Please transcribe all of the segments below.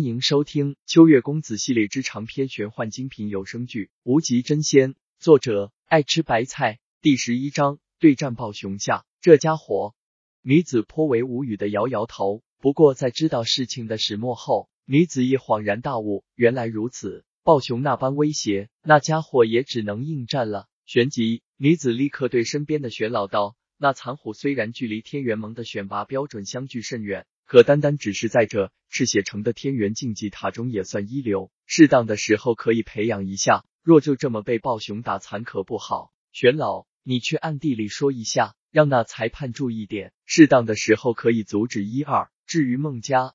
欢迎收听《秋月公子》系列之长篇玄幻精品有声剧《无极真仙》，作者爱吃白菜。第十一章对战暴熊下，这家伙。女子颇为无语的摇摇头。不过在知道事情的始末后，女子也恍然大悟，原来如此。暴熊那般威胁，那家伙也只能应战了。旋即，女子立刻对身边的玄老道：“那残虎虽然距离天元盟的选拔标准相距甚远。”可单单只是在这赤血城的天元竞技塔中也算一流，适当的时候可以培养一下。若就这么被暴熊打残，可不好。玄老，你去暗地里说一下，让那裁判注意点，适当的时候可以阻止一二。至于孟家，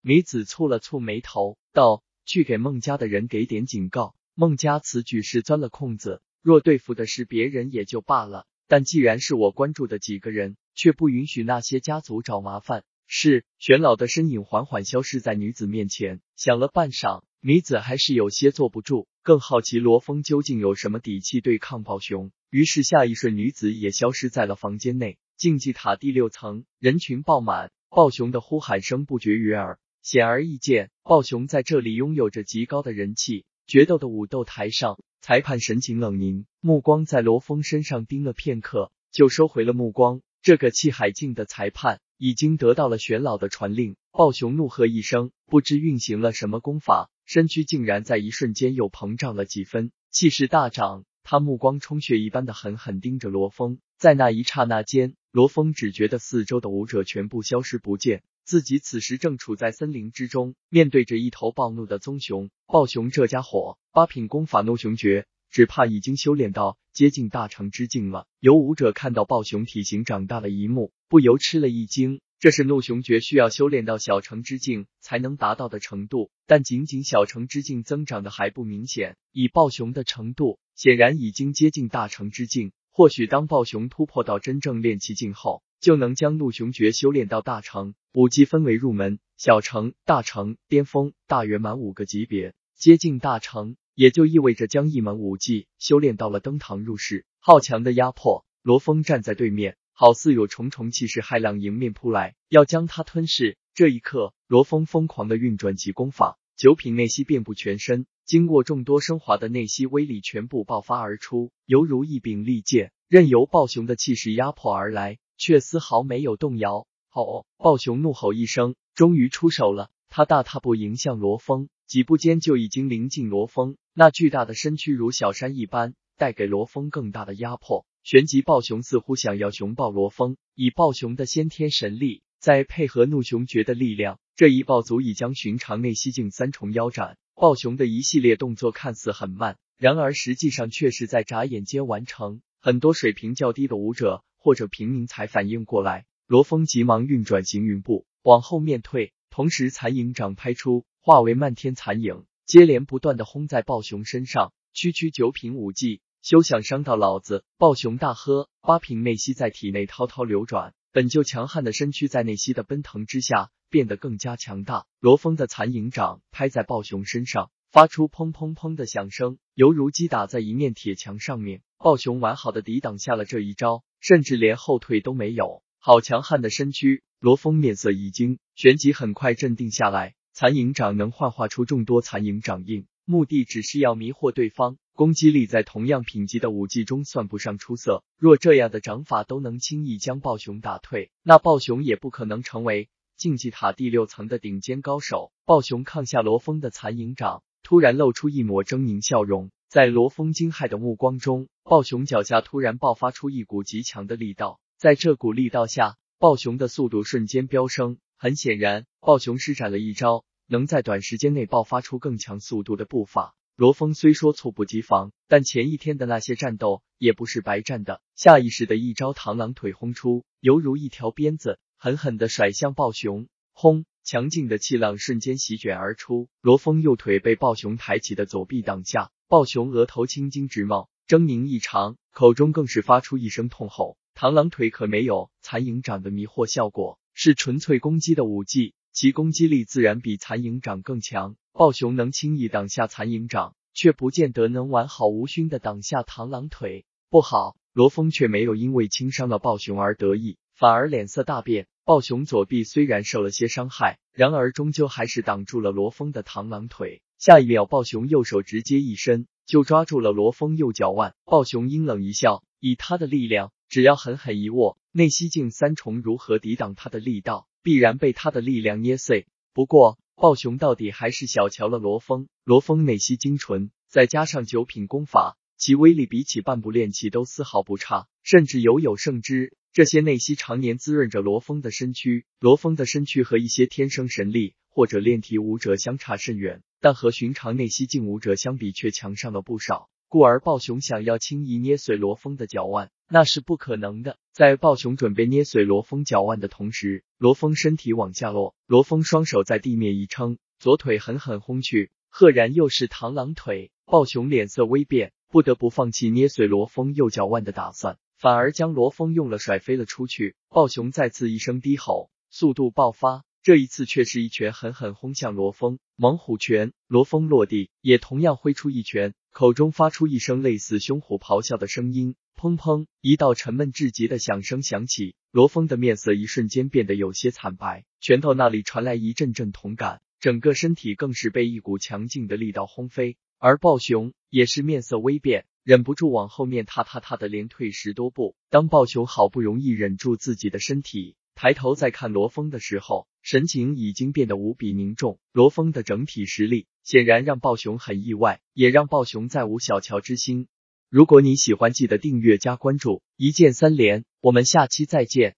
女子蹙了蹙眉头，道：“去给孟家的人给点警告。孟家此举是钻了空子，若对付的是别人也就罢了，但既然是我关注的几个人，却不允许那些家族找麻烦。”是玄老的身影缓缓消失在女子面前，想了半晌，女子还是有些坐不住，更好奇罗峰究竟有什么底气对抗暴熊。于是下一瞬，女子也消失在了房间内。竞技塔第六层，人群爆满，暴熊的呼喊声不绝于耳。显而易见，暴熊在这里拥有着极高的人气。决斗的武斗台上，裁判神情冷凝，目光在罗峰身上盯了片刻，就收回了目光。这个气海境的裁判。已经得到了玄老的传令，暴熊怒喝一声，不知运行了什么功法，身躯竟然在一瞬间又膨胀了几分，气势大涨。他目光充血一般的狠狠盯着罗峰，在那一刹那间，罗峰只觉得四周的武者全部消失不见，自己此时正处在森林之中，面对着一头暴怒的棕熊。暴熊这家伙，八品功法怒熊诀。只怕已经修炼到接近大成之境了。有武者看到暴熊体型长大了一幕，不由吃了一惊。这是怒熊诀需要修炼到小成之境才能达到的程度，但仅仅小成之境增长的还不明显。以暴熊的程度，显然已经接近大成之境。或许当暴熊突破到真正练气境后，就能将怒熊诀修炼到大成。武技分为入门、小成、大成、巅峰、大圆满五个级别，接近大成。也就意味着将一门武技修炼到了登堂入室，好强的压迫。罗峰站在对面，好似有重重气势骇浪迎面扑来，要将他吞噬。这一刻，罗峰疯狂的运转起功法，九品内息遍布全身，经过众多升华的内息威力全部爆发而出，犹如一柄利剑，任由暴熊的气势压迫而来，却丝毫没有动摇。吼！暴熊怒吼一声，终于出手了。他大踏步迎向罗峰。几步间就已经临近罗峰，那巨大的身躯如小山一般，带给罗峰更大的压迫。旋即暴熊似乎想要熊抱罗峰，以暴熊的先天神力，再配合怒熊诀的力量，这一抱足以将寻常内息境三重腰斩。暴熊的一系列动作看似很慢，然而实际上却是在眨眼间完成。很多水平较低的武者或者平民才反应过来，罗峰急忙运转行云步往后面退，同时残影掌拍出。化为漫天残影，接连不断的轰在暴熊身上。区区九品武技，休想伤到老子！暴熊大喝，八品内息在体内滔滔流转，本就强悍的身躯在内息的奔腾之下变得更加强大。罗峰的残影掌拍在暴熊身上，发出砰砰砰的响声，犹如击打在一面铁墙上面。暴熊完好的抵挡下了这一招，甚至连后退都没有。好强悍的身躯！罗峰面色一惊，旋即很快镇定下来。残影掌能幻化出众多残影掌印，目的只是要迷惑对方。攻击力在同样品级的武技中算不上出色。若这样的掌法都能轻易将暴熊打退，那暴熊也不可能成为竞技塔第六层的顶尖高手。暴熊抗下罗峰的残影掌，突然露出一抹狰狞笑容。在罗峰惊骇的目光中，暴熊脚下突然爆发出一股极强的力道，在这股力道下，暴熊的速度瞬间飙升。很显然，暴熊施展了一招能在短时间内爆发出更强速度的步伐。罗峰虽说猝不及防，但前一天的那些战斗也不是白战的。下意识的一招螳螂腿轰出，犹如一条鞭子，狠狠的甩向暴熊。轰！强劲的气浪瞬间席卷而出，罗峰右腿被暴熊抬起的左臂挡下，暴熊额头青筋直冒，狰狞异常，口中更是发出一声痛吼。螳螂腿可没有残影掌的迷惑效果。是纯粹攻击的武技，其攻击力自然比残影掌更强。暴熊能轻易挡下残影掌，却不见得能完好无勋的挡下螳螂腿。不好，罗峰却没有因为轻伤了暴熊而得意，反而脸色大变，暴熊左臂虽然受了些伤害，然而终究还是挡住了罗峰的螳螂腿。下一秒，暴熊右手直接一伸，就抓住了罗峰右脚腕。暴熊阴冷一笑，以他的力量，只要狠狠一握，内息境三重如何抵挡他的力道？必然被他的力量捏碎。不过，暴熊到底还是小瞧了罗峰。罗峰内息精纯，再加上九品功法，其威力比起半步练气都丝毫不差，甚至犹有胜之。这些内息常年滋润着罗峰的身躯，罗峰的身躯和一些天生神力或者炼体武者相差甚远，但和寻常内息境武者相比却强上了不少。故而暴熊想要轻易捏碎罗峰的脚腕，那是不可能的。在暴熊准备捏碎罗峰脚腕的同时，罗峰身体往下落，罗峰双手在地面一撑，左腿狠狠轰去，赫然又是螳螂腿。暴熊脸色微变，不得不放弃捏碎罗峰右脚腕的打算。反而将罗峰用了甩飞了出去。暴熊再次一声低吼，速度爆发，这一次却是一拳狠狠轰向罗峰。猛虎拳，罗峰落地也同样挥出一拳，口中发出一声类似凶虎咆哮的声音，砰砰，一道沉闷至极的响声响起。罗峰的面色一瞬间变得有些惨白，拳头那里传来一阵阵痛感，整个身体更是被一股强劲的力道轰飞。而暴熊也是面色微变。忍不住往后面踏踏踏的连退十多步。当暴熊好不容易忍住自己的身体，抬头再看罗峰的时候，神情已经变得无比凝重。罗峰的整体实力显然让暴熊很意外，也让暴熊再无小瞧之心。如果你喜欢，记得订阅加关注，一键三连。我们下期再见。